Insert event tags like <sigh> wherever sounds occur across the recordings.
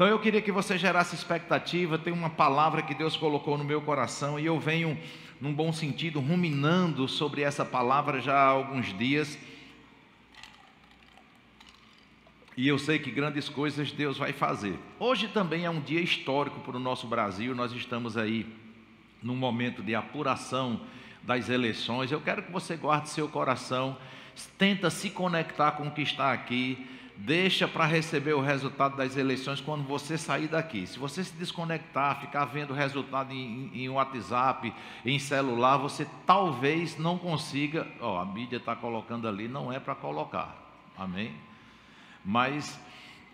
Então eu queria que você gerasse expectativa. Tem uma palavra que Deus colocou no meu coração e eu venho, num bom sentido, ruminando sobre essa palavra já há alguns dias. E eu sei que grandes coisas Deus vai fazer. Hoje também é um dia histórico para o nosso Brasil. Nós estamos aí num momento de apuração das eleições. Eu quero que você guarde seu coração, tenta se conectar com o que está aqui, deixa para receber o resultado das eleições quando você sair daqui. Se você se desconectar, ficar vendo o resultado em, em WhatsApp, em celular, você talvez não consiga. Ó, a mídia está colocando ali, não é para colocar. Amém? Mas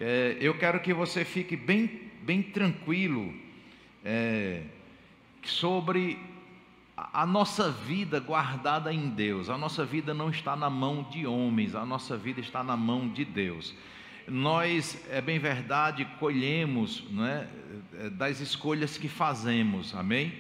é, eu quero que você fique bem, bem tranquilo é, sobre a nossa vida guardada em Deus, a nossa vida não está na mão de homens, a nossa vida está na mão de Deus. Nós, é bem verdade, colhemos né, das escolhas que fazemos, amém?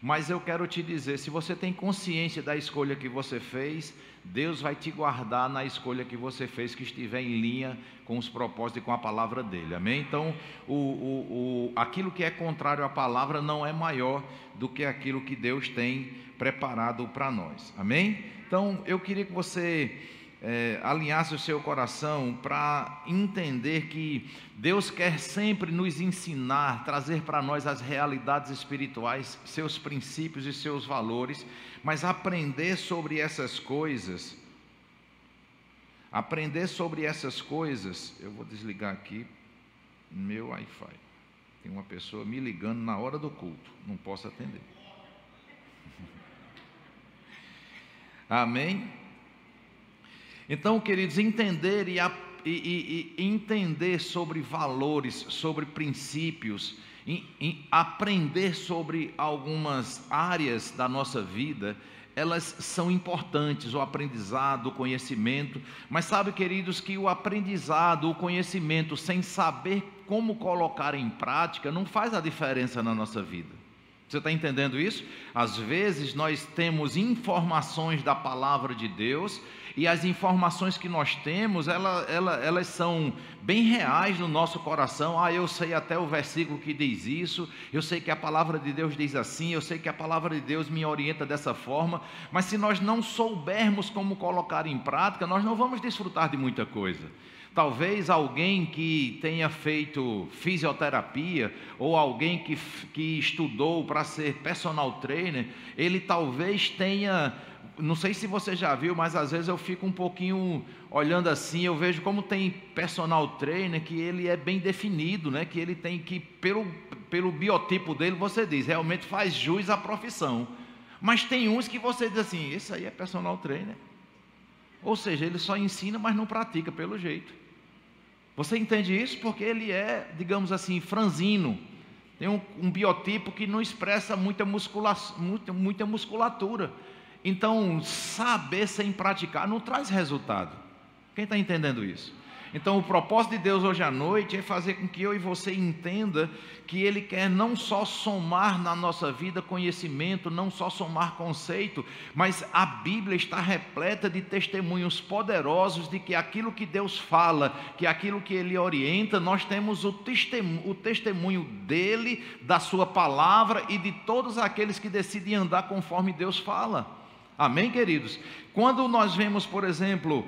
Mas eu quero te dizer: se você tem consciência da escolha que você fez, Deus vai te guardar na escolha que você fez, que estiver em linha com os propósitos e com a palavra dele. Amém? Então, o, o, o, aquilo que é contrário à palavra não é maior do que aquilo que Deus tem preparado para nós. Amém? Então, eu queria que você é, alinhasse o seu coração para entender que Deus quer sempre nos ensinar, trazer para nós as realidades espirituais, seus princípios e seus valores, mas aprender sobre essas coisas Aprender sobre essas coisas, eu vou desligar aqui meu Wi-Fi. Tem uma pessoa me ligando na hora do culto, não posso atender. <laughs> Amém? Então, queridos, entender e, e, e entender sobre valores, sobre princípios, e, aprender sobre algumas áreas da nossa vida elas são importantes, o aprendizado, o conhecimento, mas sabe, queridos, que o aprendizado, o conhecimento, sem saber como colocar em prática, não faz a diferença na nossa vida. Você está entendendo isso? Às vezes nós temos informações da palavra de Deus e as informações que nós temos, ela, ela, elas são bem reais no nosso coração. Ah, eu sei até o versículo que diz isso, eu sei que a palavra de Deus diz assim, eu sei que a palavra de Deus me orienta dessa forma, mas se nós não soubermos como colocar em prática, nós não vamos desfrutar de muita coisa. Talvez alguém que tenha feito fisioterapia ou alguém que, que estudou para ser personal trainer, ele talvez tenha não sei se você já viu, mas às vezes eu fico um pouquinho olhando assim, eu vejo como tem personal trainer que ele é bem definido, né? Que ele tem que pelo pelo biotipo dele, você diz, realmente faz jus à profissão. Mas tem uns que você diz assim, esse aí é personal trainer. Ou seja, ele só ensina, mas não pratica pelo jeito. Você entende isso? Porque ele é, digamos assim, franzino. Tem um, um biotipo que não expressa muita, muscula, muita, muita musculatura. Então, saber sem praticar não traz resultado. Quem está entendendo isso? Então, o propósito de Deus hoje à noite é fazer com que eu e você entenda que Ele quer não só somar na nossa vida conhecimento, não só somar conceito, mas a Bíblia está repleta de testemunhos poderosos de que aquilo que Deus fala, que aquilo que Ele orienta, nós temos o testemunho, o testemunho dele, da Sua palavra e de todos aqueles que decidem andar conforme Deus fala. Amém, queridos? Quando nós vemos, por exemplo,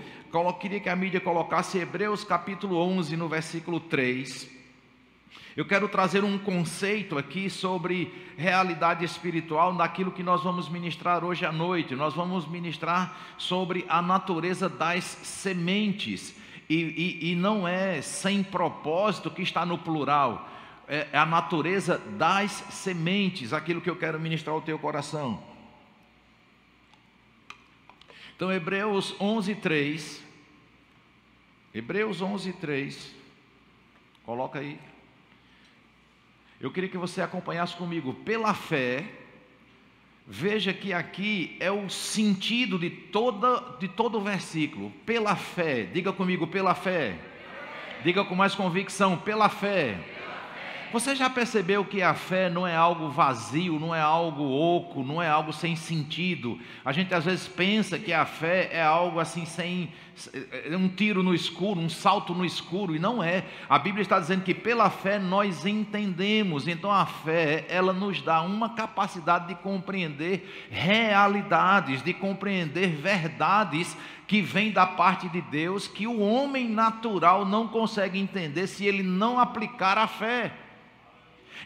queria que a mídia colocasse Hebreus capítulo 11, no versículo 3. Eu quero trazer um conceito aqui sobre realidade espiritual naquilo que nós vamos ministrar hoje à noite. Nós vamos ministrar sobre a natureza das sementes. E, e, e não é sem propósito que está no plural. É, é a natureza das sementes, aquilo que eu quero ministrar ao teu coração. Então, Hebreus 11, 3. Hebreus 11, 3. Coloca aí. Eu queria que você acompanhasse comigo. Pela fé, veja que aqui é o sentido de, toda, de todo o versículo. Pela fé. Diga comigo, pela fé. Diga com mais convicção, pela fé. Você já percebeu que a fé não é algo vazio, não é algo oco, não é algo sem sentido? A gente às vezes pensa que a fé é algo assim sem é um tiro no escuro, um salto no escuro, e não é. A Bíblia está dizendo que pela fé nós entendemos. Então a fé, ela nos dá uma capacidade de compreender realidades, de compreender verdades que vêm da parte de Deus, que o homem natural não consegue entender se ele não aplicar a fé.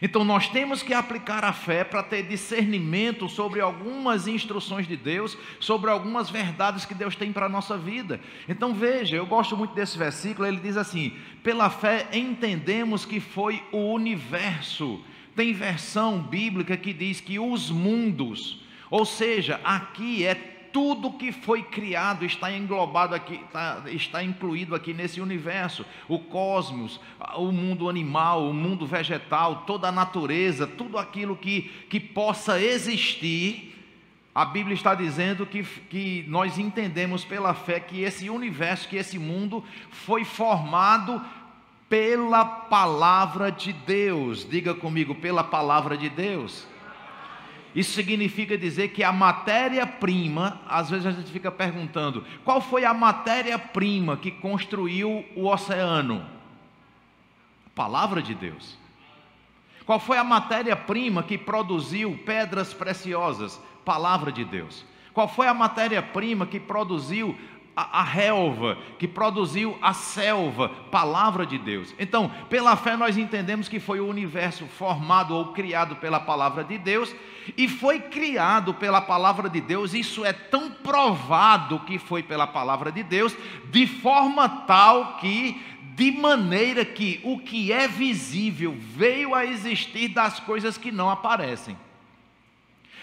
Então nós temos que aplicar a fé para ter discernimento sobre algumas instruções de Deus, sobre algumas verdades que Deus tem para a nossa vida. Então veja, eu gosto muito desse versículo, ele diz assim: pela fé entendemos que foi o universo. Tem versão bíblica que diz que os mundos, ou seja, aqui é tudo que foi criado está englobado aqui, está, está incluído aqui nesse universo. O cosmos, o mundo animal, o mundo vegetal, toda a natureza, tudo aquilo que, que possa existir. A Bíblia está dizendo que, que nós entendemos pela fé que esse universo, que esse mundo foi formado pela palavra de Deus. Diga comigo, pela palavra de Deus. Isso significa dizer que a matéria-prima, às vezes a gente fica perguntando, qual foi a matéria-prima que construiu o oceano? A palavra de Deus. Qual foi a matéria-prima que produziu pedras preciosas? Palavra de Deus. Qual foi a matéria-prima que produziu a, a relva, que produziu a selva, palavra de Deus. Então, pela fé, nós entendemos que foi o universo formado ou criado pela palavra de Deus, e foi criado pela palavra de Deus, isso é tão provado que foi pela palavra de Deus, de forma tal que de maneira que o que é visível veio a existir das coisas que não aparecem.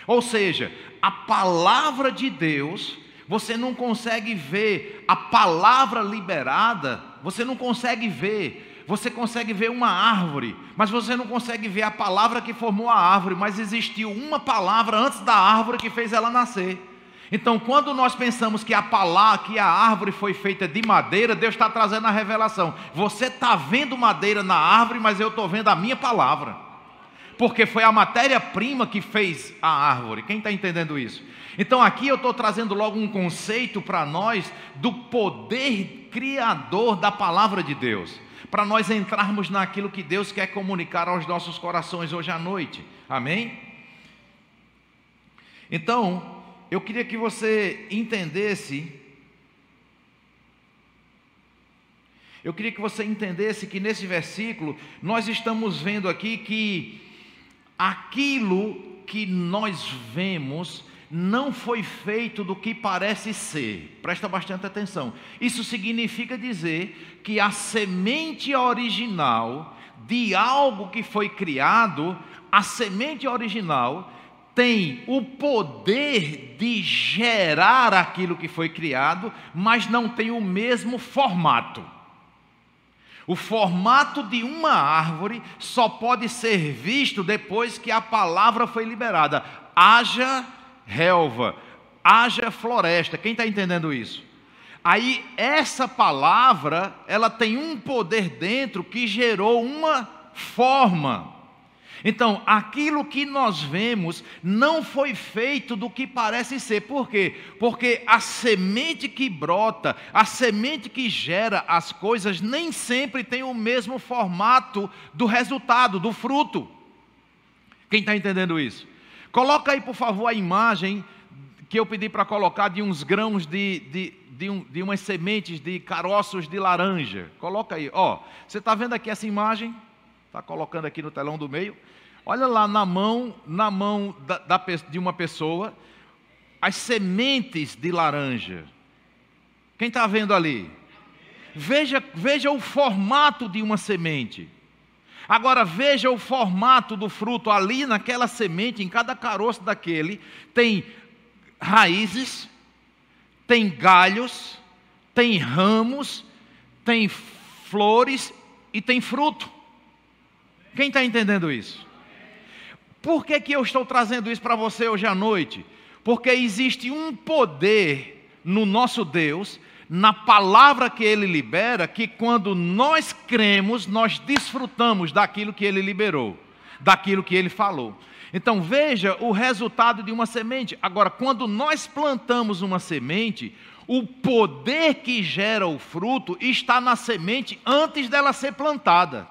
Ou seja, a palavra de Deus você não consegue ver a palavra liberada, você não consegue ver. Você consegue ver uma árvore, mas você não consegue ver a palavra que formou a árvore, mas existiu uma palavra antes da árvore que fez ela nascer. Então, quando nós pensamos que a palavra, que a árvore foi feita de madeira, Deus está trazendo a revelação. Você está vendo madeira na árvore, mas eu estou vendo a minha palavra. Porque foi a matéria-prima que fez a árvore. Quem está entendendo isso? Então aqui eu estou trazendo logo um conceito para nós do poder criador da palavra de Deus, para nós entrarmos naquilo que Deus quer comunicar aos nossos corações hoje à noite. Amém? Então, eu queria que você entendesse Eu queria que você entendesse que nesse versículo nós estamos vendo aqui que aquilo que nós vemos não foi feito do que parece ser. Presta bastante atenção. Isso significa dizer que a semente original de algo que foi criado, a semente original tem o poder de gerar aquilo que foi criado, mas não tem o mesmo formato. O formato de uma árvore só pode ser visto depois que a palavra foi liberada. Haja relva, haja floresta. Quem está entendendo isso? Aí essa palavra, ela tem um poder dentro que gerou uma forma. Então, aquilo que nós vemos não foi feito do que parece ser. Por quê? Porque a semente que brota, a semente que gera as coisas, nem sempre tem o mesmo formato do resultado, do fruto. Quem está entendendo isso? Coloca aí, por favor, a imagem que eu pedi para colocar de uns grãos de, de, de, um, de umas sementes de caroços de laranja. Coloca aí, ó. Você está vendo aqui essa imagem? Está colocando aqui no telão do meio. Olha lá na mão, na mão da, da, de uma pessoa, as sementes de laranja. Quem está vendo ali? Veja, veja o formato de uma semente. Agora veja o formato do fruto ali naquela semente, em cada caroço daquele, tem raízes, tem galhos, tem ramos, tem flores e tem fruto. Quem está entendendo isso? Por que, que eu estou trazendo isso para você hoje à noite? Porque existe um poder no nosso Deus na palavra que ele libera, que quando nós cremos, nós desfrutamos daquilo que ele liberou, daquilo que ele falou. Então veja o resultado de uma semente. Agora, quando nós plantamos uma semente, o poder que gera o fruto está na semente antes dela ser plantada.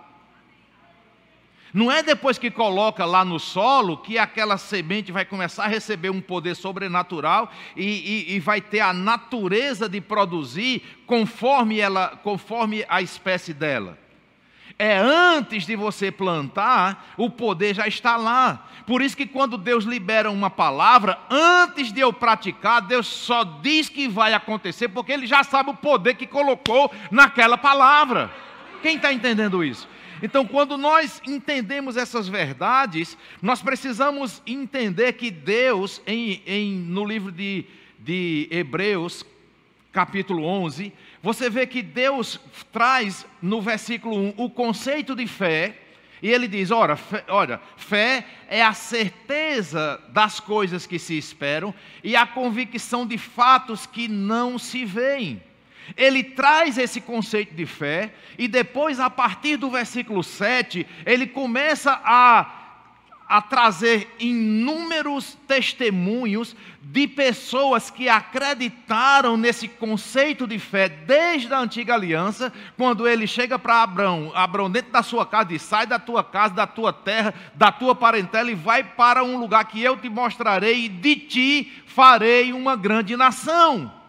Não é depois que coloca lá no solo que aquela semente vai começar a receber um poder sobrenatural e, e, e, vai ter a natureza de produzir conforme, ela, conforme a espécie dela. É antes de você plantar, o poder já está lá. Por isso que quando Deus libera uma palavra, antes de eu praticar, Deus só diz que vai acontecer, porque Ele já sabe o poder que colocou naquela palavra. Quem está entendendo isso? Então, quando nós entendemos essas verdades, nós precisamos entender que Deus, em, em, no livro de, de Hebreus, capítulo 11, você vê que Deus traz no versículo 1 o conceito de fé, e ele diz: ora, fé, olha, fé é a certeza das coisas que se esperam e a convicção de fatos que não se veem. Ele traz esse conceito de fé, e depois, a partir do versículo 7, ele começa a, a trazer inúmeros testemunhos de pessoas que acreditaram nesse conceito de fé desde a antiga aliança, quando ele chega para Abraão, Abraão dentro da sua casa, diz: sai da tua casa, da tua terra, da tua parentela e vai para um lugar que eu te mostrarei, e de ti farei uma grande nação.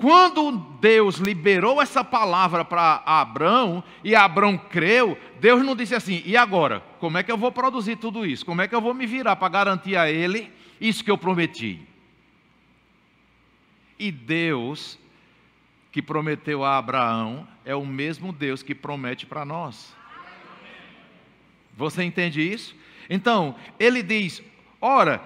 Quando Deus liberou essa palavra para Abraão e Abraão creu, Deus não disse assim: e agora? Como é que eu vou produzir tudo isso? Como é que eu vou me virar para garantir a ele isso que eu prometi? E Deus que prometeu a Abraão é o mesmo Deus que promete para nós. Você entende isso? Então, ele diz: ora,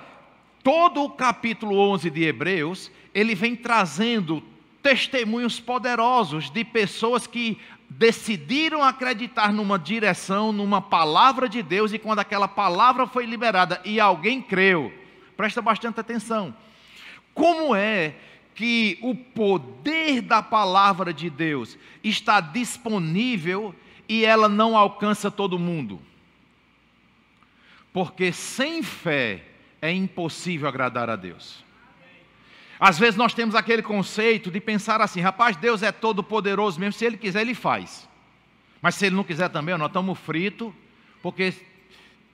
todo o capítulo 11 de Hebreus, ele vem trazendo testemunhos poderosos de pessoas que decidiram acreditar numa direção, numa palavra de Deus, e quando aquela palavra foi liberada e alguém creu, presta bastante atenção. Como é que o poder da palavra de Deus está disponível e ela não alcança todo mundo? Porque sem fé é impossível agradar a Deus. Às vezes nós temos aquele conceito de pensar assim, rapaz, Deus é todo poderoso mesmo, se Ele quiser, Ele faz. Mas se Ele não quiser também, nós estamos fritos, porque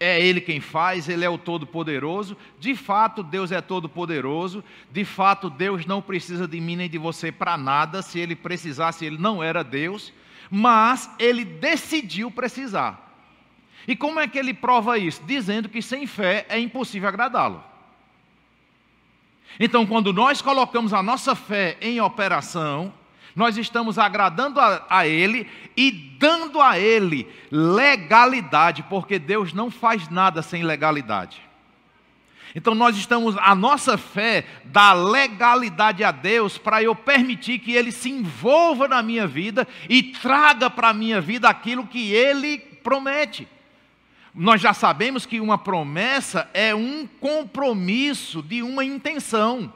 é Ele quem faz, Ele é o Todo-Poderoso. De fato, Deus é Todo-Poderoso. De fato, Deus não precisa de mim nem de você para nada. Se Ele precisasse, Ele não era Deus. Mas Ele decidiu precisar. E como é que Ele prova isso? Dizendo que sem fé é impossível agradá-lo. Então, quando nós colocamos a nossa fé em operação, nós estamos agradando a, a, Ele e dando a Ele legalidade, porque Deus não faz nada sem legalidade. Então nós estamos, a nossa fé dá legalidade a Deus para eu permitir que Ele se envolva na minha vida e traga para a minha vida aquilo que Ele promete. Nós já sabemos que uma promessa é um compromisso de uma intenção.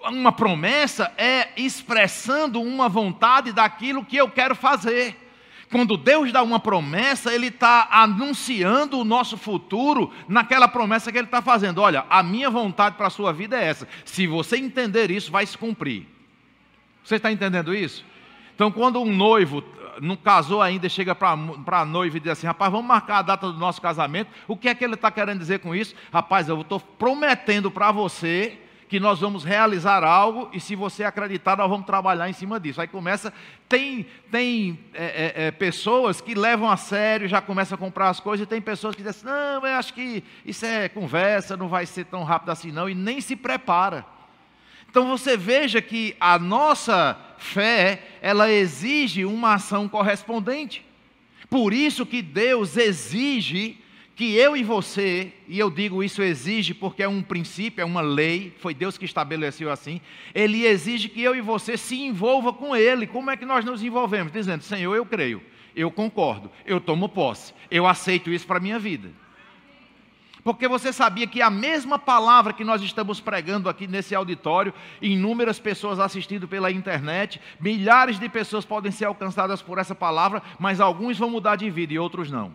Uma promessa é expressando uma vontade daquilo que eu quero fazer. Quando Deus dá uma promessa, Ele está anunciando o nosso futuro naquela promessa que Ele está fazendo. Olha, a minha vontade para a sua vida é essa. Se você entender isso, vai se cumprir. Você está entendendo isso? Então, quando um noivo não casou ainda, chega para a noiva e diz assim: rapaz, vamos marcar a data do nosso casamento. O que é que ele está querendo dizer com isso? Rapaz, eu estou prometendo para você que nós vamos realizar algo e se você acreditar, nós vamos trabalhar em cima disso. Aí começa, tem, tem é, é, é pessoas que levam a sério, já começam a comprar as coisas, e tem pessoas que dizem assim, não, eu acho que isso é conversa, não vai ser tão rápido assim não, e nem se prepara. Então você veja que a nossa fé, ela exige uma ação correspondente. Por isso que Deus exige que eu e você, e eu digo isso exige porque é um princípio, é uma lei, foi Deus que estabeleceu assim, ele exige que eu e você se envolva com ele. Como é que nós nos envolvemos? Dizendo: "Senhor, eu creio, eu concordo, eu tomo posse, eu aceito isso para minha vida". Porque você sabia que a mesma palavra que nós estamos pregando aqui nesse auditório, inúmeras pessoas assistindo pela internet, milhares de pessoas podem ser alcançadas por essa palavra, mas alguns vão mudar de vida e outros não.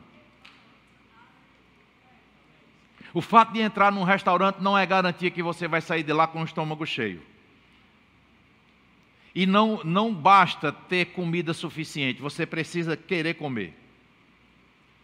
O fato de entrar num restaurante não é garantia que você vai sair de lá com o estômago cheio. E não, não basta ter comida suficiente, você precisa querer comer.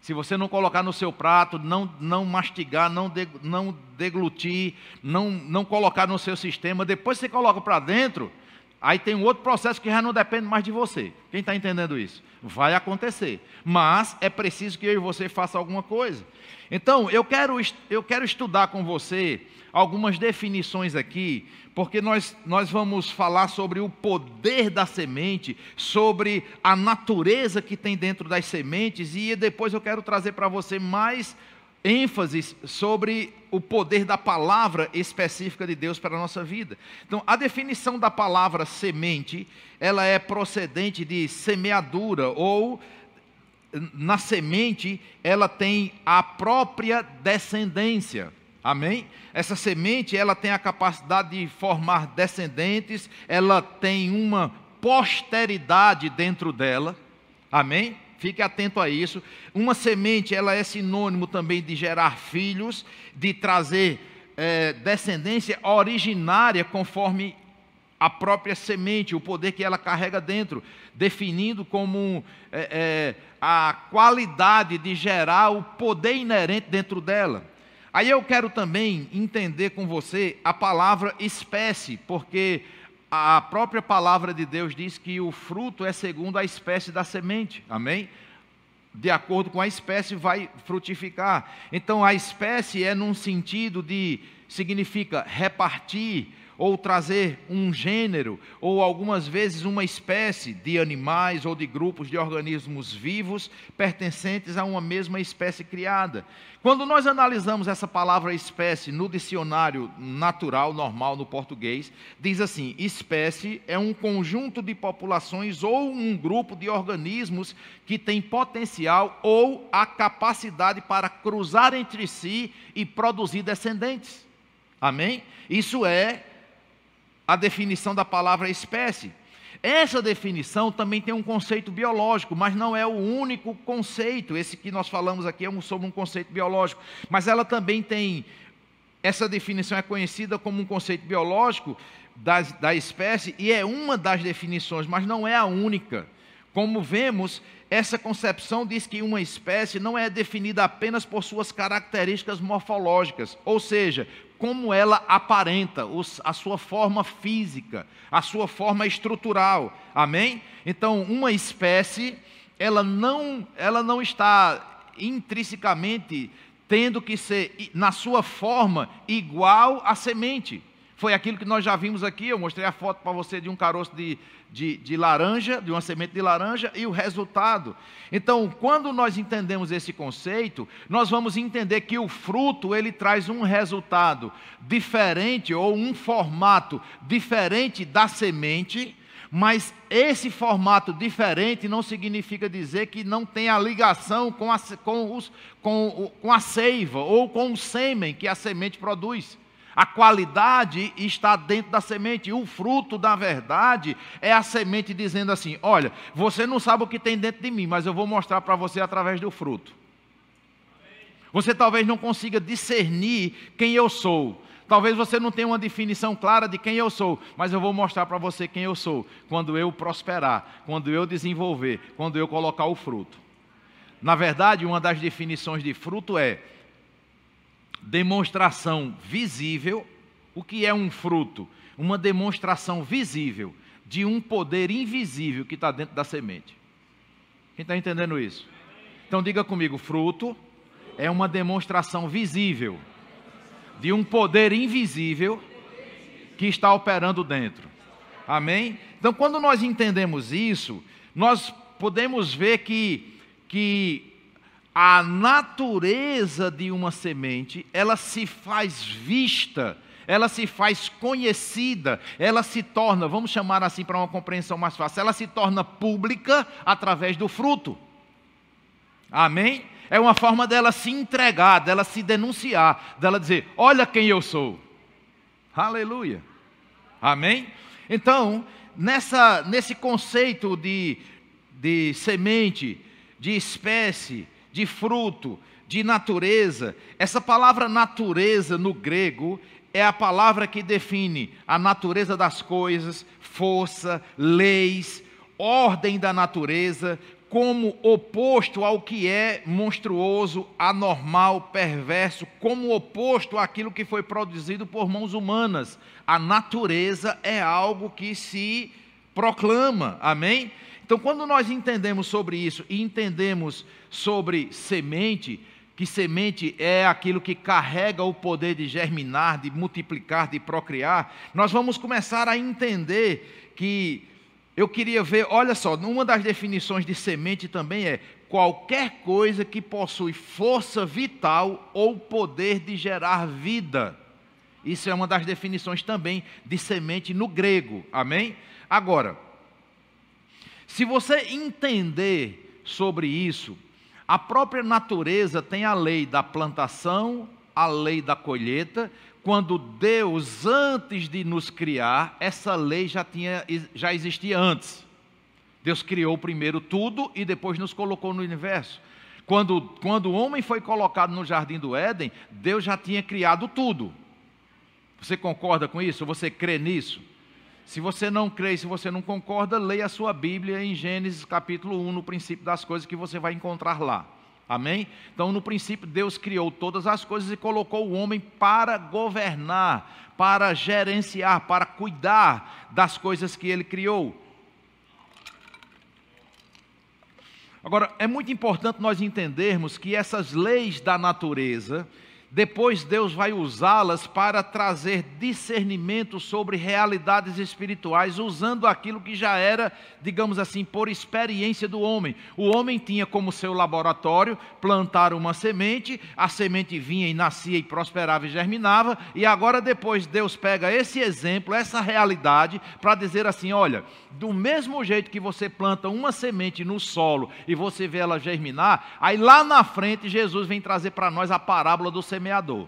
Se você não colocar no seu prato, não, não mastigar, não, de, não deglutir, não, não colocar no seu sistema, depois você coloca para dentro, aí tem um outro processo que já não depende mais de você. Quem está entendendo isso? Vai acontecer. Mas é preciso que eu e você faça alguma coisa. Então, eu quero, eu quero estudar com você algumas definições aqui, porque nós, nós vamos falar sobre o poder da semente, sobre a natureza que tem dentro das sementes, e depois eu quero trazer para você mais ênfases sobre o poder da palavra específica de Deus para a nossa vida. Então, a definição da palavra semente, ela é procedente de semeadura ou na semente, ela tem a própria descendência. Amém? Essa semente, ela tem a capacidade de formar descendentes, ela tem uma posteridade dentro dela. Amém? Fique atento a isso. Uma semente, ela é sinônimo também de gerar filhos, de trazer é, descendência originária conforme a própria semente, o poder que ela carrega dentro, definindo como é, é, a qualidade de gerar o poder inerente dentro dela. Aí eu quero também entender com você a palavra espécie, porque a própria palavra de Deus diz que o fruto é segundo a espécie da semente, amém? De acordo com a espécie vai frutificar. Então a espécie é num sentido de significa repartir, ou trazer um gênero, ou algumas vezes uma espécie de animais ou de grupos de organismos vivos pertencentes a uma mesma espécie criada. Quando nós analisamos essa palavra espécie no dicionário natural, normal no português, diz assim: espécie é um conjunto de populações ou um grupo de organismos que tem potencial ou a capacidade para cruzar entre si e produzir descendentes. Amém? Isso é a definição da palavra espécie. Essa definição também tem um conceito biológico, mas não é o único conceito. Esse que nós falamos aqui é sobre um conceito biológico, mas ela também tem. Essa definição é conhecida como um conceito biológico da, da espécie e é uma das definições, mas não é a única. Como vemos, essa concepção diz que uma espécie não é definida apenas por suas características morfológicas, ou seja, como ela aparenta, a sua forma física, a sua forma estrutural. Amém? Então, uma espécie, ela não, ela não está intrinsecamente tendo que ser, na sua forma, igual à semente. Foi aquilo que nós já vimos aqui, eu mostrei a foto para você de um caroço de, de, de, laranja, de uma semente de laranja, e o resultado. Então, quando nós entendemos esse conceito, nós vamos entender que o fruto, ele traz um resultado diferente, ou um formato diferente da semente, mas esse formato diferente não significa dizer que não tem a ligação com a, com, os, com, com a seiva, ou com o sêmen que a semente produz. A qualidade está dentro da semente. O fruto, da verdade, é a semente dizendo assim: Olha, você não sabe o que tem dentro de mim, mas eu vou mostrar para você através do fruto. Você talvez não consiga discernir quem eu sou. Talvez você não tenha uma definição clara de quem eu sou, mas eu vou mostrar para você quem eu sou quando eu prosperar, quando eu desenvolver, quando eu colocar o fruto. Na verdade, uma das definições de fruto é demonstração visível. O que é um fruto? Uma demonstração visível de um poder invisível que está dentro da semente. Quem está entendendo isso? Então diga comigo: fruto é uma demonstração visível de um poder invisível que está operando dentro. Amém? Então, quando nós entendemos isso, nós podemos ver que, que a natureza de uma semente, ela se faz vista, ela se faz conhecida, ela se torna, vamos chamar assim para uma compreensão mais fácil, ela se torna pública através do fruto. Amém? É uma forma dela se entregar, dela se denunciar, dela dizer: Olha quem eu sou. Aleluia. Amém? Então, nessa, nesse conceito de, de semente, de espécie, de fruto, de natureza, essa palavra natureza no grego é a palavra que define a natureza das coisas, força, leis, ordem da natureza, como oposto ao que é monstruoso, anormal, perverso, como oposto àquilo que foi produzido por mãos humanas. A natureza é algo que se proclama, amém? Então, quando nós entendemos sobre isso e entendemos sobre semente, que semente é aquilo que carrega o poder de germinar, de multiplicar, de procriar, nós vamos começar a entender que eu queria ver, olha só, uma das definições de semente também é qualquer coisa que possui força vital ou poder de gerar vida. Isso é uma das definições também de semente no grego. Amém? Agora, se você entender sobre isso, a própria natureza tem a lei da plantação, a lei da colheita. Quando Deus, antes de nos criar, essa lei já, tinha, já existia antes. Deus criou primeiro tudo e depois nos colocou no universo. Quando, quando o homem foi colocado no jardim do Éden, Deus já tinha criado tudo. Você concorda com isso? Você crê nisso? Se você não crê, se você não concorda, leia a sua Bíblia em Gênesis capítulo 1, no princípio das coisas que você vai encontrar lá. Amém? Então, no princípio, Deus criou todas as coisas e colocou o homem para governar, para gerenciar, para cuidar das coisas que ele criou. Agora, é muito importante nós entendermos que essas leis da natureza, depois Deus vai usá-las para trazer discernimento sobre realidades espirituais, usando aquilo que já era, digamos assim, por experiência do homem. O homem tinha como seu laboratório plantar uma semente, a semente vinha e nascia e prosperava e germinava, e agora depois Deus pega esse exemplo, essa realidade, para dizer assim: olha, do mesmo jeito que você planta uma semente no solo e você vê ela germinar, aí lá na frente Jesus vem trazer para nós a parábola do semeador semeador.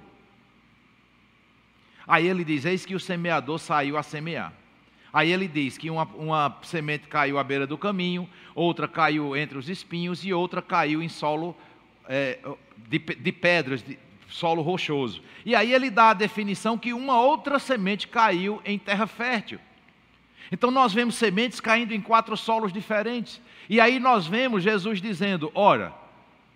Aí ele diz: Eis que o semeador saiu a semear. Aí ele diz que uma, uma semente caiu à beira do caminho, outra caiu entre os espinhos e outra caiu em solo é, de, de pedras, de solo rochoso. E aí ele dá a definição que uma outra semente caiu em terra fértil. Então nós vemos sementes caindo em quatro solos diferentes. E aí nós vemos Jesus dizendo: Ora,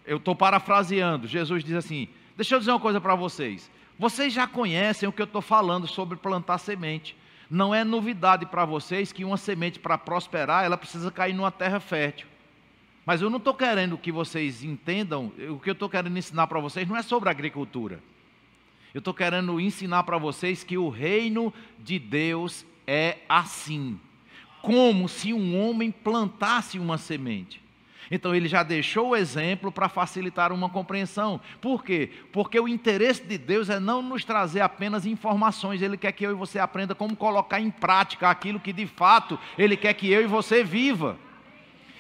eu estou parafraseando, Jesus diz assim: Deixa eu dizer uma coisa para vocês. Vocês já conhecem o que eu estou falando sobre plantar semente. Não é novidade para vocês que uma semente para prosperar, ela precisa cair numa terra fértil. Mas eu não estou querendo que vocês entendam, o que eu estou querendo ensinar para vocês não é sobre agricultura. Eu estou querendo ensinar para vocês que o reino de Deus é assim. Como se um homem plantasse uma semente. Então ele já deixou o exemplo para facilitar uma compreensão. Por quê? Porque o interesse de Deus é não nos trazer apenas informações, ele quer que eu e você aprenda como colocar em prática aquilo que de fato ele quer que eu e você viva.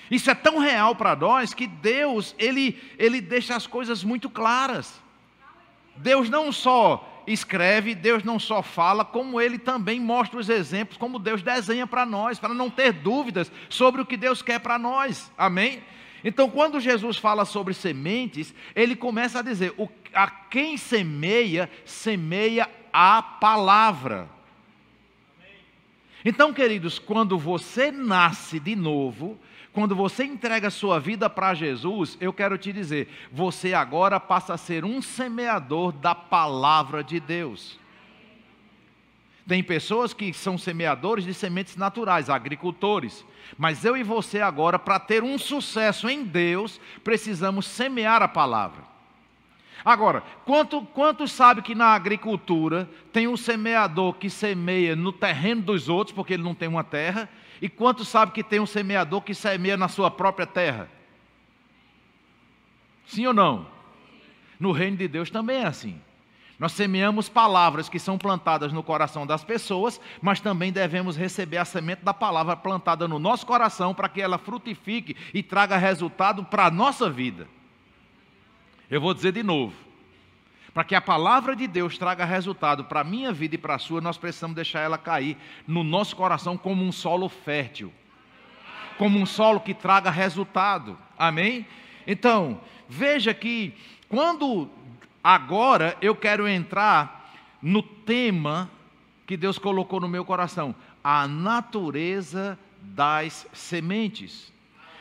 Isso é tão real para nós que Deus, ele, ele deixa as coisas muito claras. Deus não só escreve, Deus não só fala, como ele também mostra os exemplos, como Deus desenha para nós, para não ter dúvidas sobre o que Deus quer para nós. Amém? Então, quando Jesus fala sobre sementes, ele começa a dizer: o, a quem semeia, semeia a palavra. Então, queridos, quando você nasce de novo, quando você entrega sua vida para Jesus, eu quero te dizer, você agora passa a ser um semeador da palavra de Deus. Tem pessoas que são semeadores de sementes naturais, agricultores. Mas eu e você agora, para ter um sucesso em Deus, precisamos semear a palavra. Agora, quanto, quantos sabe que na agricultura tem um semeador que semeia no terreno dos outros, porque ele não tem uma terra, e quantos sabe que tem um semeador que semeia na sua própria terra? Sim ou não? No reino de Deus também é assim. Nós semeamos palavras que são plantadas no coração das pessoas, mas também devemos receber a semente da palavra plantada no nosso coração para que ela frutifique e traga resultado para a nossa vida. Eu vou dizer de novo. Para que a palavra de Deus traga resultado para a minha vida e para a sua, nós precisamos deixar ela cair no nosso coração como um solo fértil, como um solo que traga resultado. Amém? Então, veja que quando agora eu quero entrar no tema que Deus colocou no meu coração, a natureza das sementes.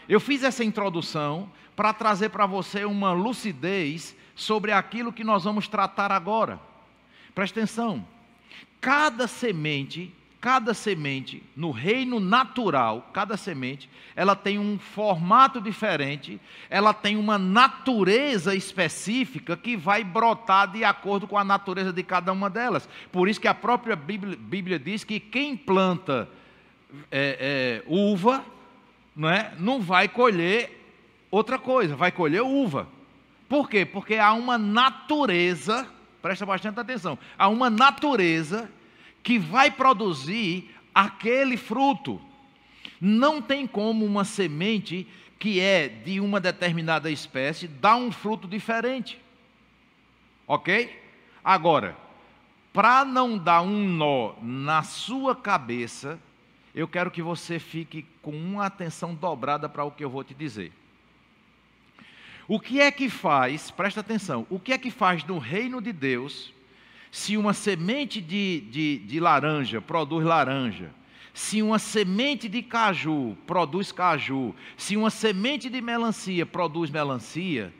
Eu fiz essa introdução para trazer para você uma lucidez sobre aquilo que nós vamos tratar agora. Preste atenção. Cada semente cada semente, no reino natural, cada semente, ela tem um formato diferente, ela tem uma natureza específica que vai brotar de acordo com a natureza de cada uma delas. Por isso que a própria Bíblia, Bíblia diz que quem planta é, é, uva, não, é, não vai colher outra coisa, vai colher uva. Por quê? Porque há uma natureza, presta bastante atenção, há uma natureza que vai produzir aquele fruto. Não tem como uma semente que é de uma determinada espécie dar um fruto diferente. Ok? Agora, para não dar um nó na sua cabeça, eu quero que você fique com uma atenção dobrada para o que eu vou te dizer. O que é que faz, presta atenção, o que é que faz no reino de Deus se uma semente de, de, de laranja produz laranja, se uma semente de caju produz caju, se uma semente de melancia produz melancia,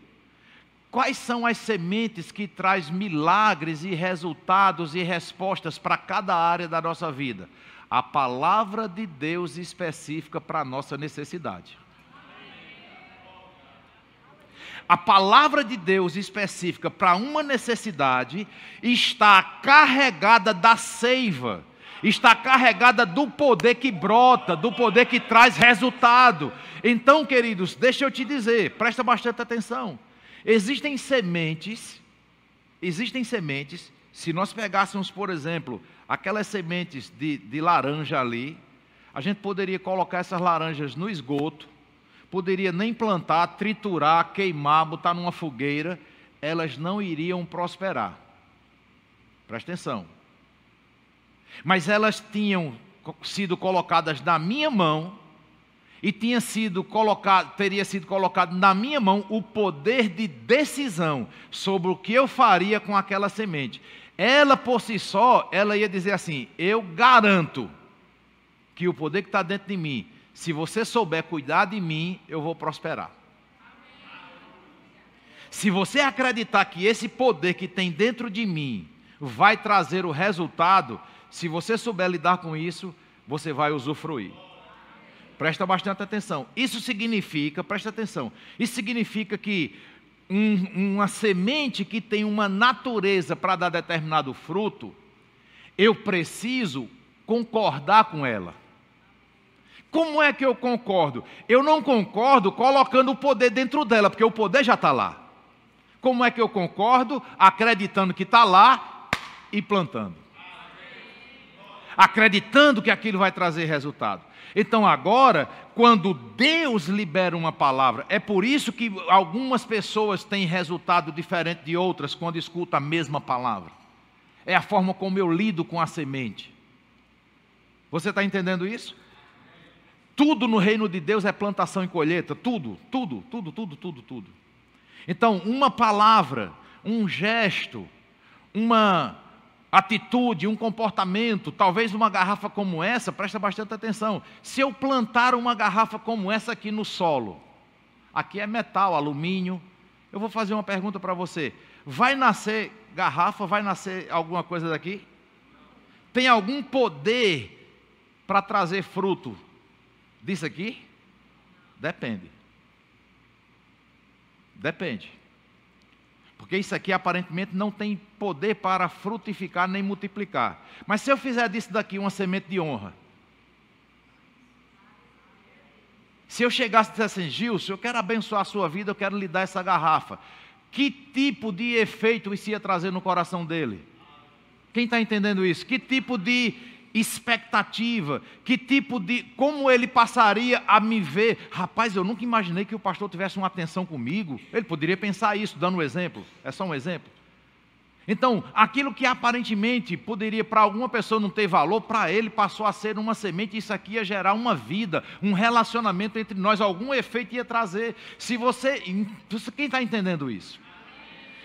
quais são as sementes que traz milagres e resultados e respostas para cada área da nossa vida? A palavra de Deus específica para a nossa necessidade a palavra de Deus específica para uma necessidade está carregada da seiva, está carregada do poder que brota, do poder que traz resultado. Então, queridos, deixa eu te dizer, presta bastante atenção. Existem sementes, existem sementes, se nós pegássemos, por exemplo, aquelas sementes de, de laranja ali, a gente poderia colocar essas laranjas no esgoto, poderia nem plantar, triturar, queimar, botar numa fogueira, elas não iriam prosperar. Presta atenção. Mas elas tinham sido colocadas na minha mão e tinha sido colocado, teria sido colocado na minha mão o poder de decisão sobre o que eu faria com aquela semente. Ela por si só, ela ia dizer assim: eu garanto que o poder que está dentro de mim se você souber cuidar de mim, eu vou prosperar. Se você acreditar que esse poder que tem dentro de mim vai trazer o resultado, se você souber lidar com isso, você vai usufruir. Presta bastante atenção. Isso significa, presta atenção, isso significa que um, uma semente que tem uma natureza para dar determinado fruto, eu preciso concordar com ela. Como é que eu concordo? Eu não concordo colocando o poder dentro dela, porque o poder já está lá. Como é que eu concordo? Acreditando que está lá e plantando. Acreditando que aquilo vai trazer resultado. Então, agora, quando Deus libera uma palavra, é por isso que algumas pessoas têm resultado diferente de outras quando escutam a mesma palavra. É a forma como eu lido com a semente. Você está entendendo isso? Tudo no reino de Deus é plantação e colheita, tudo, tudo, tudo, tudo, tudo, tudo. Então, uma palavra, um gesto, uma atitude, um comportamento, talvez uma garrafa como essa, presta bastante atenção. Se eu plantar uma garrafa como essa aqui no solo, aqui é metal, alumínio, eu vou fazer uma pergunta para você: vai nascer garrafa, vai nascer alguma coisa daqui? Tem algum poder para trazer fruto disso aqui? Depende. Depende. Porque isso aqui aparentemente não tem poder para frutificar nem multiplicar. Mas se eu fizer disso daqui uma semente de honra, se eu chegasse e dissesse assim, Gilson, eu quero abençoar a sua vida, eu quero lhe dar essa garrafa. Que tipo de efeito isso ia trazer no coração dele? Quem está entendendo isso? Que tipo de expectativa, que tipo de. como ele passaria a me ver. Rapaz, eu nunca imaginei que o pastor tivesse uma atenção comigo. Ele poderia pensar isso, dando um exemplo. É só um exemplo. Então, aquilo que aparentemente poderia para alguma pessoa não ter valor, para ele passou a ser uma semente, isso aqui ia gerar uma vida, um relacionamento entre nós, algum efeito ia trazer. Se você. Quem está entendendo isso?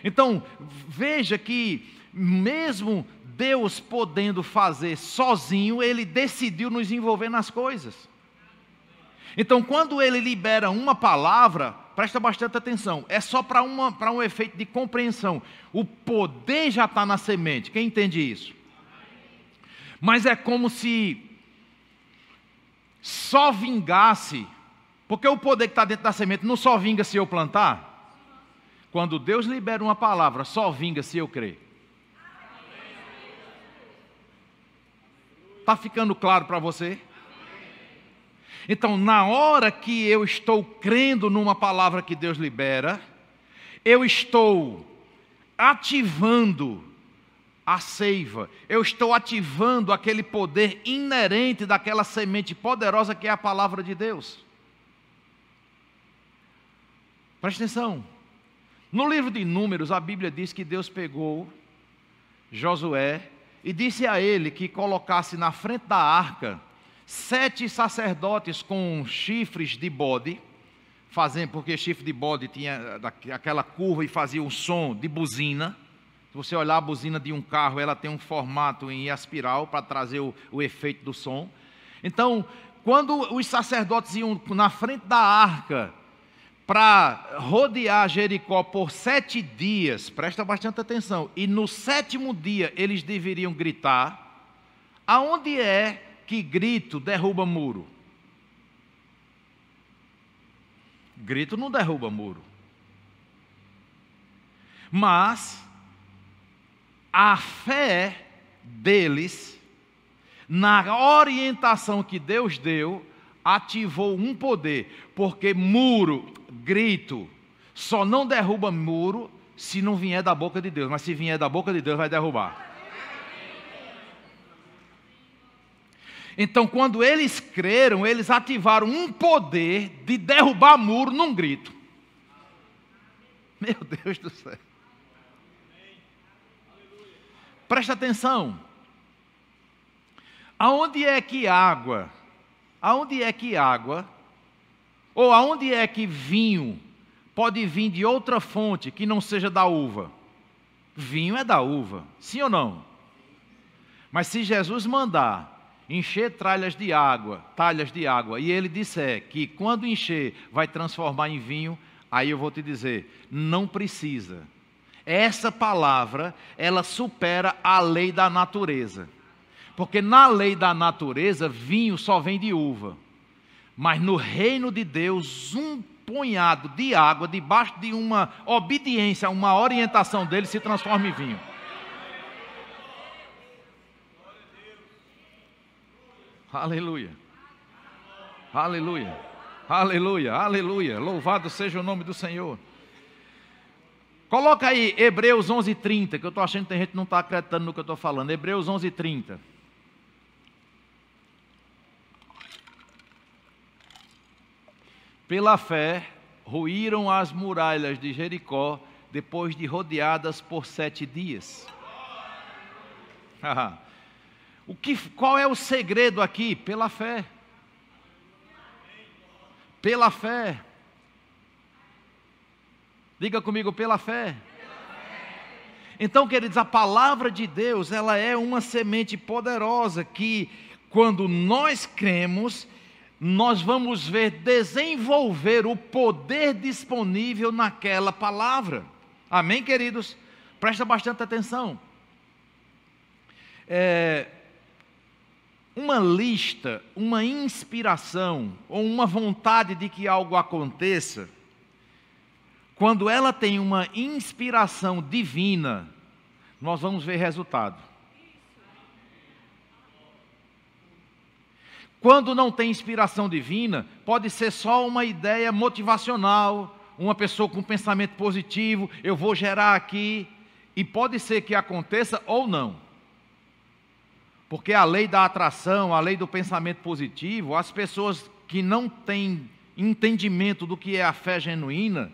Então, veja que, mesmo Deus podendo fazer sozinho, ele decidiu nos envolver nas coisas. Então, quando ele libera uma palavra, presta bastante atenção, é só para um efeito de compreensão. O poder já está na semente, quem entende isso? Mas é como se só vingasse, porque o poder que está dentro da semente não só vinga se eu plantar. Quando Deus libera uma palavra, só vinga se eu crer. Está ficando claro para você? Então, na hora que eu estou crendo numa palavra que Deus libera, eu estou ativando a seiva, eu estou ativando aquele poder inerente daquela semente poderosa que é a palavra de Deus. Preste atenção. No livro de Números, a Bíblia diz que Deus pegou Josué e disse a ele que colocasse na frente da arca sete sacerdotes com chifres de bode, fazendo, porque chifre de bode tinha aquela curva e fazia um som de buzina. Se você olhar a buzina de um carro, ela tem um formato em espiral para trazer o, o efeito do som. Então, quando os sacerdotes iam na frente da arca para rodear Jericó por sete dias, presta bastante atenção, e no sétimo dia eles deveriam gritar: aonde é que grito derruba muro? Grito não derruba muro. Mas a fé deles, na orientação que Deus deu, ativou um poder, porque muro, grito, só não derruba muro se não vier da boca de Deus, mas se vier da boca de Deus, vai derrubar. Então, quando eles creram, eles ativaram um poder de derrubar muro num grito. Meu Deus do céu. Presta atenção. Aonde é que água? Aonde é que água? Ou aonde é que vinho pode vir de outra fonte que não seja da uva? Vinho é da uva, sim ou não? Mas se Jesus mandar encher tralhas de água, talhas de água, e ele disser que quando encher vai transformar em vinho, aí eu vou te dizer, não precisa. Essa palavra, ela supera a lei da natureza. Porque na lei da natureza, vinho só vem de uva. Mas no reino de Deus, um punhado de água, debaixo de uma obediência, uma orientação dele, se transforma em vinho. Aleluia. Aleluia. Aleluia. Aleluia. Louvado seja o nome do Senhor. Coloca aí Hebreus 11:30, que eu estou achando que tem gente que não está acreditando no que eu estou falando. Hebreus 11:30. Pela fé, ruíram as muralhas de Jericó depois de rodeadas por sete dias. o que, qual é o segredo aqui? Pela fé. Pela fé. Diga comigo, pela fé. Então, queridos, a palavra de Deus, ela é uma semente poderosa que, quando nós cremos, nós vamos ver desenvolver o poder disponível naquela palavra. Amém, queridos? Presta bastante atenção. É, uma lista, uma inspiração ou uma vontade de que algo aconteça, quando ela tem uma inspiração divina, nós vamos ver resultado. Quando não tem inspiração divina, pode ser só uma ideia motivacional, uma pessoa com pensamento positivo, eu vou gerar aqui, e pode ser que aconteça ou não. Porque a lei da atração, a lei do pensamento positivo, as pessoas que não têm entendimento do que é a fé genuína,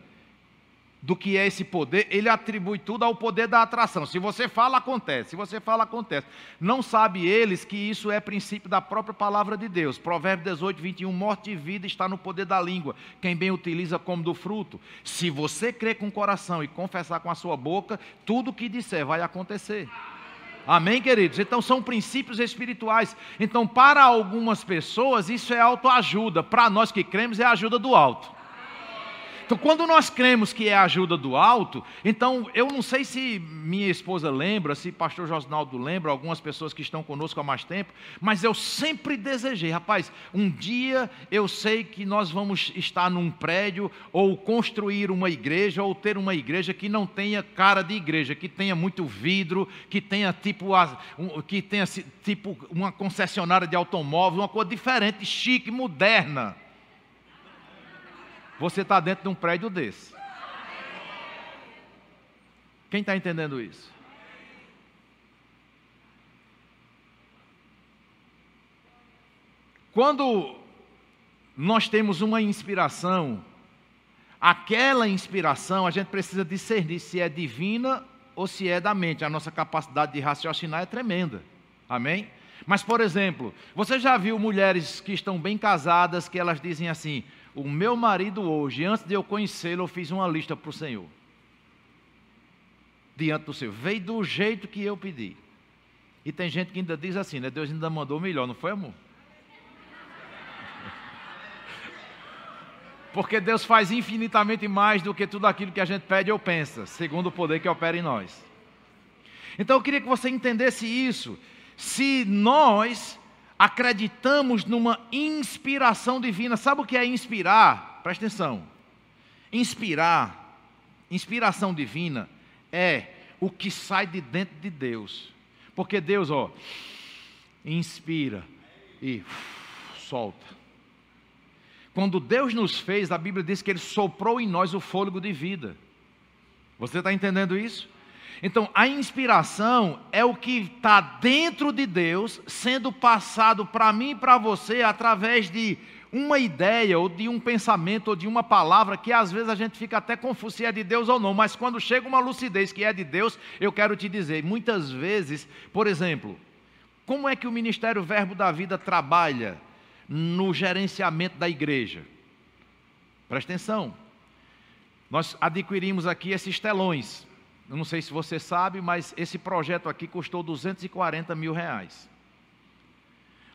do que é esse poder, ele atribui tudo ao poder da atração. Se você fala, acontece. Se você fala, acontece. Não sabe eles que isso é princípio da própria palavra de Deus. Provérbio 18, 21. Morte e vida está no poder da língua. Quem bem utiliza como do fruto. Se você crer com o coração e confessar com a sua boca, tudo o que disser vai acontecer. Amém, queridos? Então são princípios espirituais. Então, para algumas pessoas, isso é autoajuda. Para nós que cremos, é ajuda do alto. Então, quando nós cremos que é a ajuda do alto, então eu não sei se minha esposa lembra, se pastor Josnaldo lembra, algumas pessoas que estão conosco há mais tempo, mas eu sempre desejei, rapaz, um dia eu sei que nós vamos estar num prédio ou construir uma igreja ou ter uma igreja que não tenha cara de igreja, que tenha muito vidro, que tenha tipo, que tenha tipo uma concessionária de automóvel, uma coisa diferente, chique, moderna você está dentro de um prédio desse. Quem está entendendo isso? Quando nós temos uma inspiração, aquela inspiração a gente precisa discernir se é divina ou se é da mente. A nossa capacidade de raciocinar é tremenda. Amém? Mas, por exemplo, você já viu mulheres que estão bem casadas que elas dizem assim: o meu marido hoje, antes de eu conhecê-lo, eu fiz uma lista para o Senhor. Diante do Senhor. Veio do jeito que eu pedi. E tem gente que ainda diz assim, né? Deus ainda mandou melhor, não foi, amor? <laughs> Porque Deus faz infinitamente mais do que tudo aquilo que a gente pede ou pensa, segundo o poder que opera em nós. Então eu queria que você entendesse isso. Se nós acreditamos numa inspiração divina. Sabe o que é inspirar? Presta atenção. Inspirar, inspiração divina, é o que sai de dentro de Deus. Porque Deus, ó, inspira e solta. Quando Deus nos fez, a Bíblia diz que Ele soprou em nós o fôlego de vida. Você está entendendo isso? Então, a inspiração é o que está dentro de Deus, sendo passado para mim e para você através de uma ideia, ou de um pensamento, ou de uma palavra, que às vezes a gente fica até confuso se é de Deus ou não, mas quando chega uma lucidez que é de Deus, eu quero te dizer, muitas vezes, por exemplo, como é que o Ministério Verbo da Vida trabalha no gerenciamento da igreja? Presta atenção. Nós adquirimos aqui esses telões. Eu não sei se você sabe, mas esse projeto aqui custou 240 mil reais.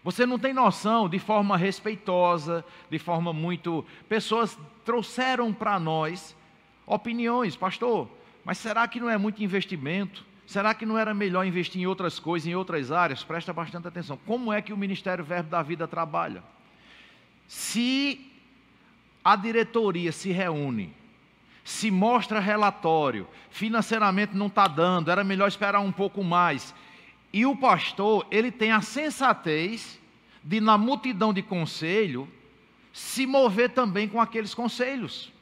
Você não tem noção, de forma respeitosa, de forma muito. Pessoas trouxeram para nós opiniões, pastor, mas será que não é muito investimento? Será que não era melhor investir em outras coisas, em outras áreas? Presta bastante atenção. Como é que o Ministério Verbo da Vida trabalha? Se a diretoria se reúne se mostra relatório, financeiramente não está dando, era melhor esperar um pouco mais. E o pastor, ele tem a sensatez de, na multidão de conselho, se mover também com aqueles conselhos.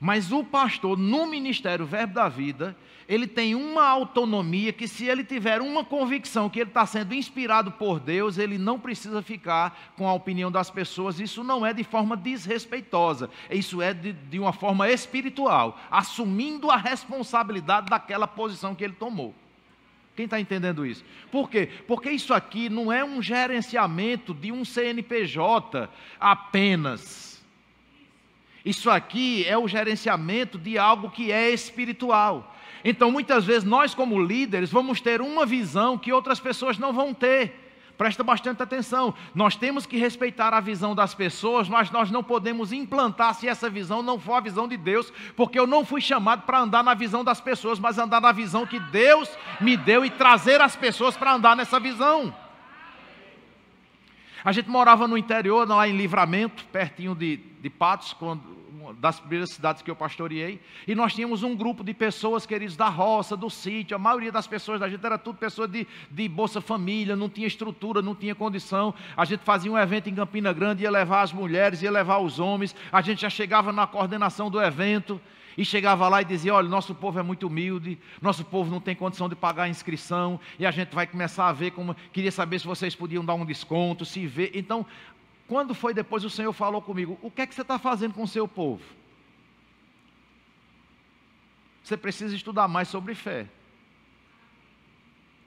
Mas o pastor, no ministério Verbo da Vida, ele tem uma autonomia que, se ele tiver uma convicção que ele está sendo inspirado por Deus, ele não precisa ficar com a opinião das pessoas. Isso não é de forma desrespeitosa, isso é de, de uma forma espiritual, assumindo a responsabilidade daquela posição que ele tomou. Quem está entendendo isso? Por quê? Porque isso aqui não é um gerenciamento de um CNPJ apenas. Isso aqui é o gerenciamento de algo que é espiritual. Então, muitas vezes, nós, como líderes, vamos ter uma visão que outras pessoas não vão ter. Presta bastante atenção. Nós temos que respeitar a visão das pessoas, mas nós não podemos implantar se essa visão não for a visão de Deus, porque eu não fui chamado para andar na visão das pessoas, mas andar na visão que Deus me deu e trazer as pessoas para andar nessa visão. A gente morava no interior, lá em Livramento, pertinho de, de Patos, quando, das primeiras cidades que eu pastoreei, e nós tínhamos um grupo de pessoas, queridos, da roça, do sítio, a maioria das pessoas da gente era tudo pessoas de, de Bolsa Família, não tinha estrutura, não tinha condição. A gente fazia um evento em Campina Grande, ia levar as mulheres, ia levar os homens, a gente já chegava na coordenação do evento. e chegava lá e dizia: Olha, nosso povo é muito humilde, nosso povo não tem condição de pagar a inscrição, e a gente vai começar a ver como. Queria saber se vocês podiam dar um desconto, se ver. Então, quando foi depois, o Senhor falou comigo: O que é que você está fazendo com o seu povo? Você precisa estudar mais sobre fé.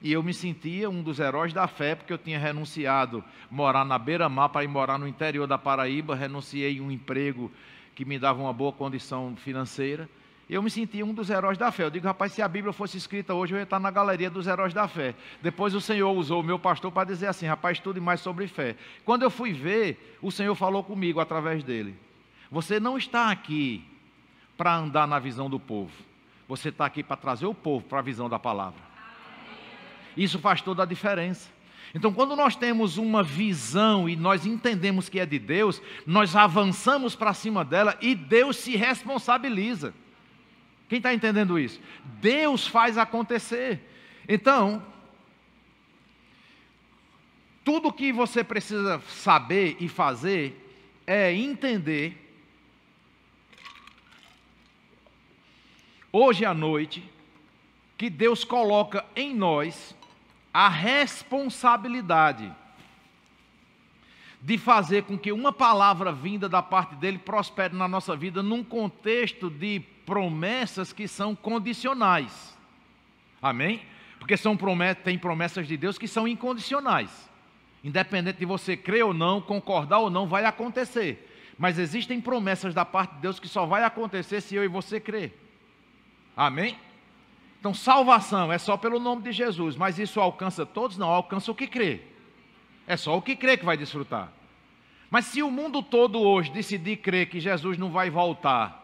E eu me sentia um dos heróis da fé, porque eu tinha renunciado morar na beira-mar para ir morar no interior da Paraíba, renunciei um emprego que me dava uma boa condição financeira. Eu me sentia um dos heróis da fé. Eu digo, rapaz, se a Bíblia fosse escrita hoje, eu ia estar na galeria dos heróis da fé. Depois o Senhor usou o meu pastor para dizer assim, rapaz, estude mais sobre fé. Quando eu fui ver, o Senhor falou comigo através dele. Você não está aqui para andar na visão do povo. Você está aqui para trazer o povo para a visão da palavra. Isso faz toda a diferença. Então, quando nós temos uma visão e nós entendemos que é de Deus, nós avançamos para cima dela e Deus se responsabiliza. Quem está entendendo isso? Deus faz acontecer. Então, tudo que você precisa saber e fazer é entender. Hoje à noite, que Deus coloca em nós a responsabilidade de fazer com que uma palavra vinda da parte dele prospere na nossa vida num contexto de promessas que são condicionais. Amém? Porque são promessas, tem promessas de Deus que são incondicionais. Independente de você crer ou não, concordar ou não, vai acontecer. Mas existem promessas da parte de Deus que só vai acontecer se eu e você crer. Amém? Então, salvação é só pelo nome de Jesus, mas isso alcança todos? Não, alcança o que crê. É só o que crê que vai desfrutar. Mas se o mundo todo hoje decidir crer que Jesus não vai voltar,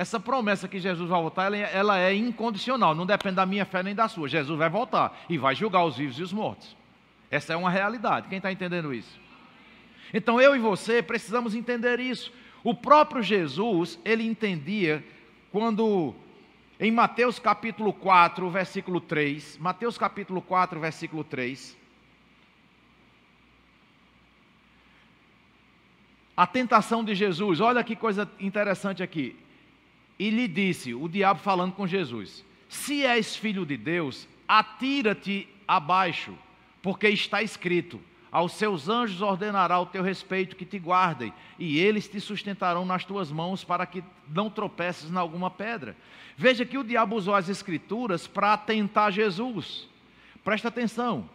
essa promessa que Jesus vai voltar, ela, ela é incondicional, não depende da minha fé nem da sua. Jesus vai voltar e vai julgar os vivos e os mortos. Essa é uma realidade. Quem está entendendo isso? Então eu e você precisamos entender isso. O próprio Jesus, ele entendia quando em Mateus capítulo 4, versículo 3. Mateus capítulo 4, versículo 3. A tentação de Jesus, olha que coisa interessante aqui. E lhe disse, o diabo falando com Jesus: Se és filho de Deus, atira-te abaixo, porque está escrito: aos seus anjos ordenará o teu respeito que te guardem, e eles te sustentarão nas tuas mãos para que não tropeces em alguma pedra. Veja que o diabo usou as escrituras para tentar Jesus. Presta atenção.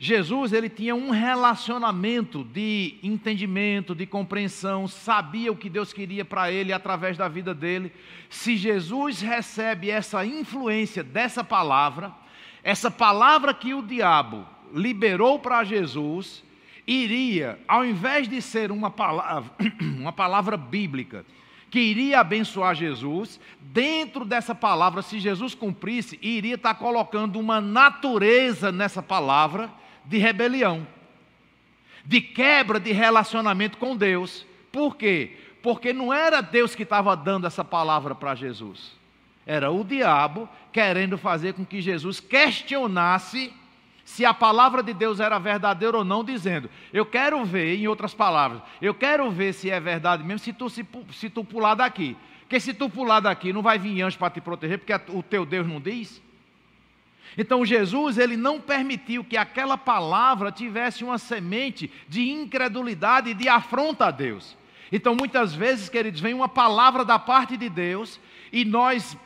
Jesus, ele tinha um relacionamento de entendimento, de compreensão, sabia o que Deus queria para ele através da vida dele. Se Jesus recebe essa influência dessa palavra, essa palavra que o diabo liberou para Jesus iria, ao invés de ser uma palavra, <coughs> uma palavra bíblica, que iria abençoar Jesus, dentro dessa palavra, se Jesus cumprisse, iria estar colocando uma natureza nessa palavra de rebelião, de quebra de relacionamento com Deus. Por quê? Porque não era Deus que estava dando essa palavra para Jesus, era o diabo querendo fazer com que Jesus questionasse se a palavra de Deus era verdadeira ou não, dizendo: Eu quero ver, em outras palavras, eu quero ver se é verdade mesmo, se tu, se, se tu pular daqui. Porque se tu pular daqui, não vai vir anjo para te proteger, porque o teu Deus não diz. Então Jesus, ele não permitiu que aquela palavra tivesse uma semente de incredulidade e de afronta a Deus. Então muitas vezes, queridos, vem uma palavra da parte de Deus e nós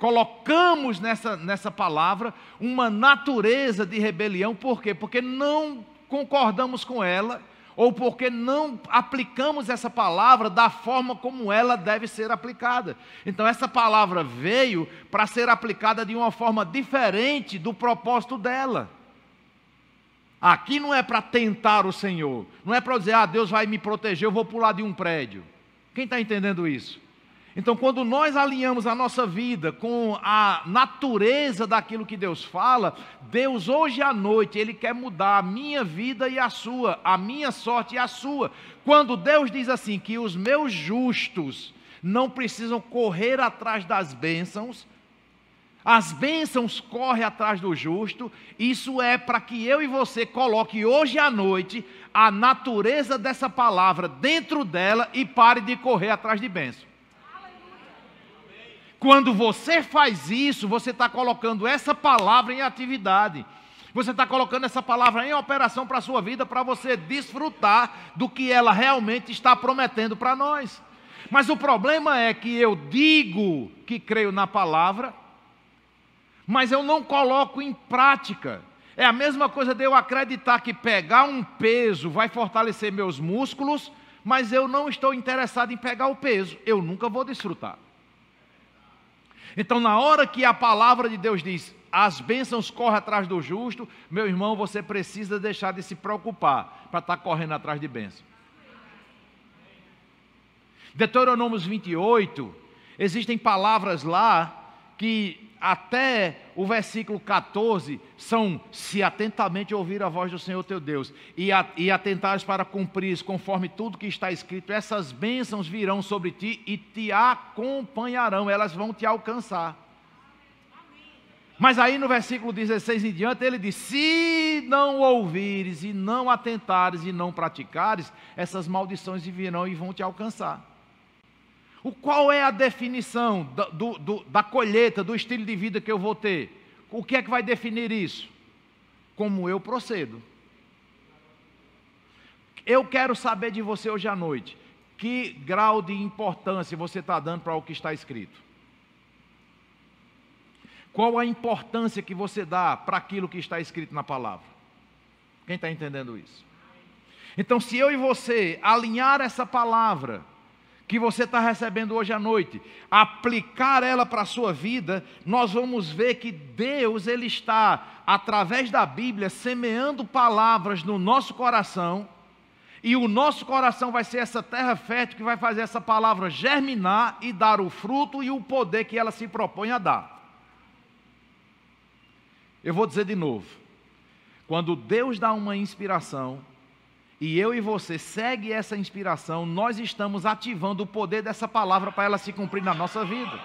colocamos nessa, nessa palavra uma natureza de rebelião, por quê? Porque não concordamos com ela, ou porque não aplicamos essa palavra da forma como ela deve ser aplicada. Então, essa palavra veio para ser aplicada de uma forma diferente do propósito dela. Aqui não é para tentar o Senhor, não é para dizer, ah, Deus vai me proteger, eu vou pular de um prédio. Quem está entendendo isso? Então, quando nós alinhamos a nossa vida com a natureza daquilo que Deus fala, Deus hoje à noite, Ele quer mudar a minha vida e a sua, a minha sorte e a sua. Quando Deus diz assim, que os meus justos não precisam correr atrás das bênçãos, as bênçãos correm atrás do justo, isso é para que eu e você coloque hoje à noite a natureza dessa palavra dentro dela e pare de correr atrás de bênçãos. Quando você faz isso, você está colocando essa palavra em atividade. Você está colocando essa palavra em operação para a sua vida, para você desfrutar do que ela realmente está prometendo para nós. Mas o problema é que eu digo que creio na palavra, mas eu não coloco em prática. É a mesma coisa de eu acreditar que pegar um peso vai fortalecer meus músculos, mas eu não estou interessado em pegar o peso, eu nunca vou desfrutar. Então, na hora que a palavra de Deus diz, as bênçãos correm atrás do justo, meu irmão, você precisa deixar de se preocupar para estar correndo atrás de bênçãos. Deuteronômios 28, existem palavras lá que até o versículo 14 são: se atentamente ouvir a voz do Senhor teu Deus e, a, e atentares para cumprir conforme tudo que está escrito, essas bênçãos virão sobre ti e te acompanharão, elas vão te alcançar. Mas aí no versículo 16 em diante ele diz: Se não ouvires e não atentares e não praticares, essas maldições virão e vão te alcançar. O qual é a definição da, do, do, da colheita, do estilo de vida que eu vou ter? O que é que vai definir isso? Como eu procedo. Eu quero saber de você hoje à noite, que grau de importância você está dando para o que está escrito? Qual a importância que você dá para aquilo que está escrito na palavra? Quem está entendendo isso? Então, se eu e você alinhar essa palavra, que você está recebendo hoje à noite, aplicar ela para a sua vida, nós vamos ver que Deus ele está através da Bíblia semeando palavras no nosso coração, e o nosso coração vai ser essa terra fértil que vai fazer essa palavra germinar e dar o fruto e o poder que ela se propõe a dar. Eu vou dizer de novo. Quando Deus dá uma inspiração, e eu e você segue essa inspiração, nós estamos ativando o poder dessa palavra para ela se cumprir na nossa vida.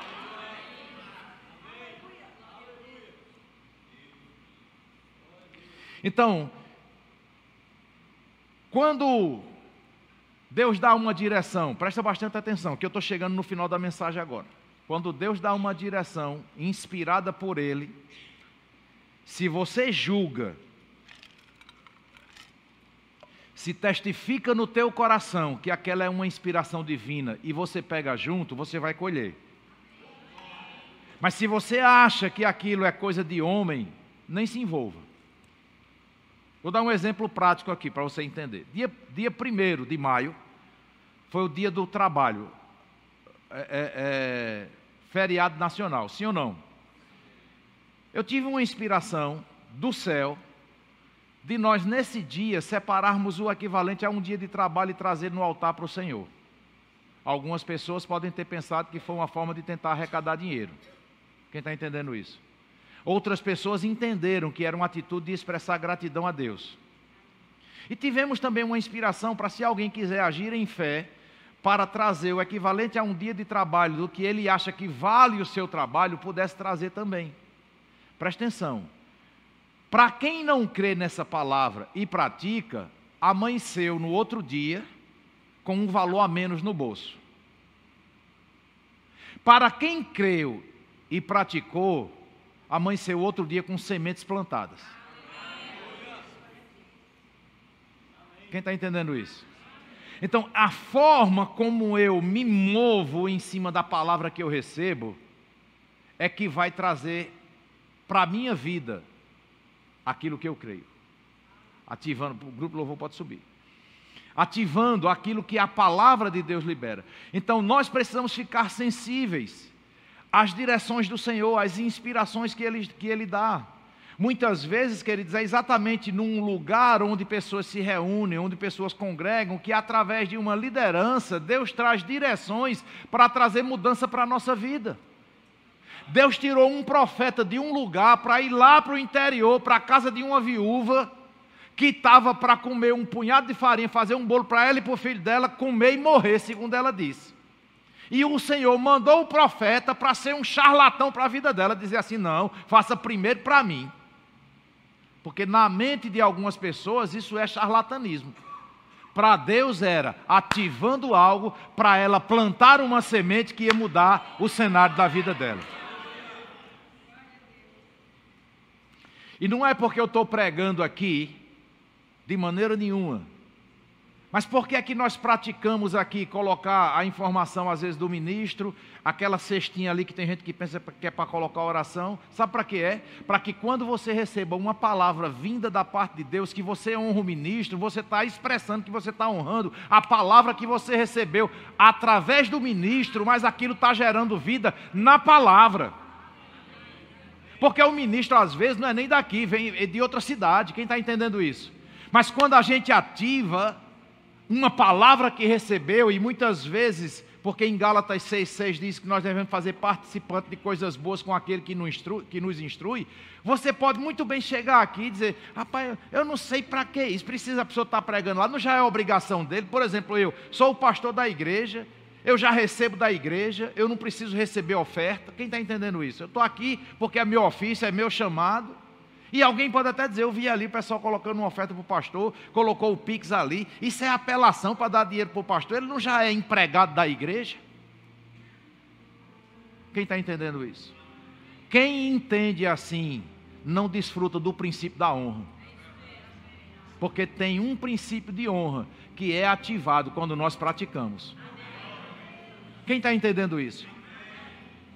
Então, quando Deus dá uma direção, presta bastante atenção, que eu estou chegando no final da mensagem agora. Quando Deus dá uma direção inspirada por Ele, se você julga se testifica no teu coração que aquela é uma inspiração divina e você pega junto, você vai colher. Mas se você acha que aquilo é coisa de homem, nem se envolva. Vou dar um exemplo prático aqui para você entender. Dia, dia 1 de maio foi o dia do trabalho, é, é, é, feriado nacional, sim ou não? Eu tive uma inspiração do céu de nós, nesse dia, separarmos o equivalente a um dia de trabalho e trazer no altar para o Senhor. Algumas pessoas podem ter pensado que foi uma forma de tentar arrecadar dinheiro. Quem está entendendo isso? Outras pessoas entenderam que era uma atitude de expressar gratidão a Deus. E tivemos também uma inspiração para, se alguém quiser agir em fé, para trazer o equivalente a um dia de trabalho do que ele acha que vale o seu trabalho, pudesse trazer também. Presta atenção. Para quem não crê nessa palavra e pratica, amanheceu no outro dia com um valor a menos no bolso. Para quem creu e praticou, amanheceu outro dia com sementes plantadas. Quem está entendendo isso? Então, a forma como eu me movo em cima da palavra que eu recebo é que vai trazer para a minha vida aquilo que eu creio. Ativando, o grupo louvor pode subir. Ativando aquilo que a palavra de Deus libera. Então nós precisamos ficar sensíveis às direções do Senhor, às inspirações que Ele, que ele dá. Muitas vezes, queridos, é exatamente num lugar onde pessoas se reúnem, onde pessoas congregam, que através de uma liderança, Deus traz direções para trazer mudança para a nossa vida. Deus tirou um profeta de um lugar para ir lá para o interior, para a casa de uma viúva, que estava para comer um punhado de farinha, fazer um bolo para ela e para o filho dela, comer e morrer, segundo ela disse. E o Senhor mandou o profeta para ser um charlatão para a vida dela, dizer assim: não, faça primeiro para mim. Porque na mente de algumas pessoas isso é charlatanismo. para Deus era ativando algo para ela plantar uma semente que ia mudar o cenário da vida dela. E não é porque eu estou pregando aqui, de maneira nenhuma, mas por que é que nós praticamos aqui colocar a informação, às vezes, do ministro, aquela cestinha ali que tem gente que pensa que é para colocar oração? Sabe para que é? Para que quando você receba uma palavra vinda da parte de Deus, que você honra o ministro, você está expressando que você está honrando a palavra que você recebeu através do ministro, mas aquilo está gerando vida na palavra. Porque o ministro, às vezes, não é nem daqui, vem de outra cidade. Quem está entendendo isso? Mas quando a gente ativa uma palavra que recebeu, e muitas vezes, porque em Gálatas 6,6 diz que nós devemos fazer participante de coisas boas com aquele que nos instrui, que nos instrui você pode muito bem chegar aqui e dizer, rapaz, eu não sei para que isso, precisa a pessoa estar tá pregando lá, não já é obrigação dele. Por exemplo, eu sou o pastor da igreja, eu já recebo da igreja, eu não preciso receber oferta. Quem está entendendo isso? Eu estou aqui porque é meu ofício, é meu chamado. E alguém pode até dizer, eu vi ali o pessoal colocando uma oferta para o pastor, colocou o Pix ali. Isso é apelação para dar dinheiro para o pastor. Ele não já é empregado da igreja? Quem está entendendo isso? Quem entende assim, não desfruta do princípio da honra. Porque tem um princípio de honra que é ativado quando nós praticamos. Quem está entendendo isso?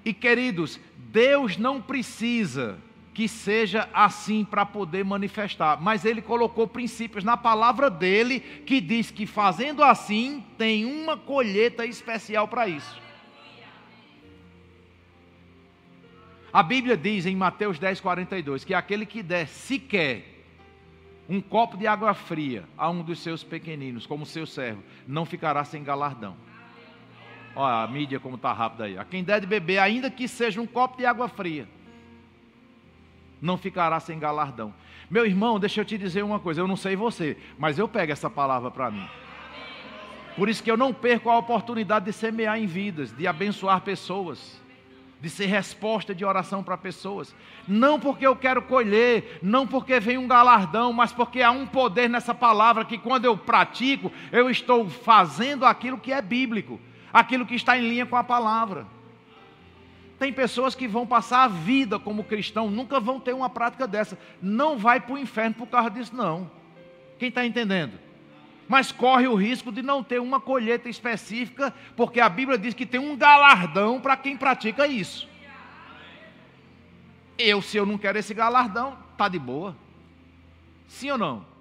E queridos, Deus não precisa que seja assim para poder manifestar. Mas ele colocou princípios na palavra dele que diz que fazendo assim tem uma colheita especial para isso. A Bíblia diz em Mateus 10, 42 que aquele que der sequer um copo de água fria a um dos seus pequeninos, como seu servo, não ficará sem galardão. Olha a mídia como está rápida aí. A quem der de beber, ainda que seja um copo de água fria, não ficará sem galardão. Meu irmão, deixa eu te dizer uma coisa, eu não sei você, mas eu pego essa palavra para mim. Por isso que eu não perco a oportunidade de semear em vidas, de abençoar pessoas, de ser resposta de oração para pessoas. Não porque eu quero colher, não porque vem um galardão, mas porque há um poder nessa palavra que quando eu pratico, eu estou fazendo aquilo que é bíblico, aquilo que está em linha com a palavra. Tem pessoas que vão passar a vida como cristão, nunca vão ter uma prática dessa. Não vai para o inferno por causa disso, não. Quem está entendendo? Mas corre o risco de não ter uma colheita específica, porque a Bíblia diz que tem um galardão para quem pratica isso. Eu, se eu não quero esse galardão, tá de boa. Sim ou não?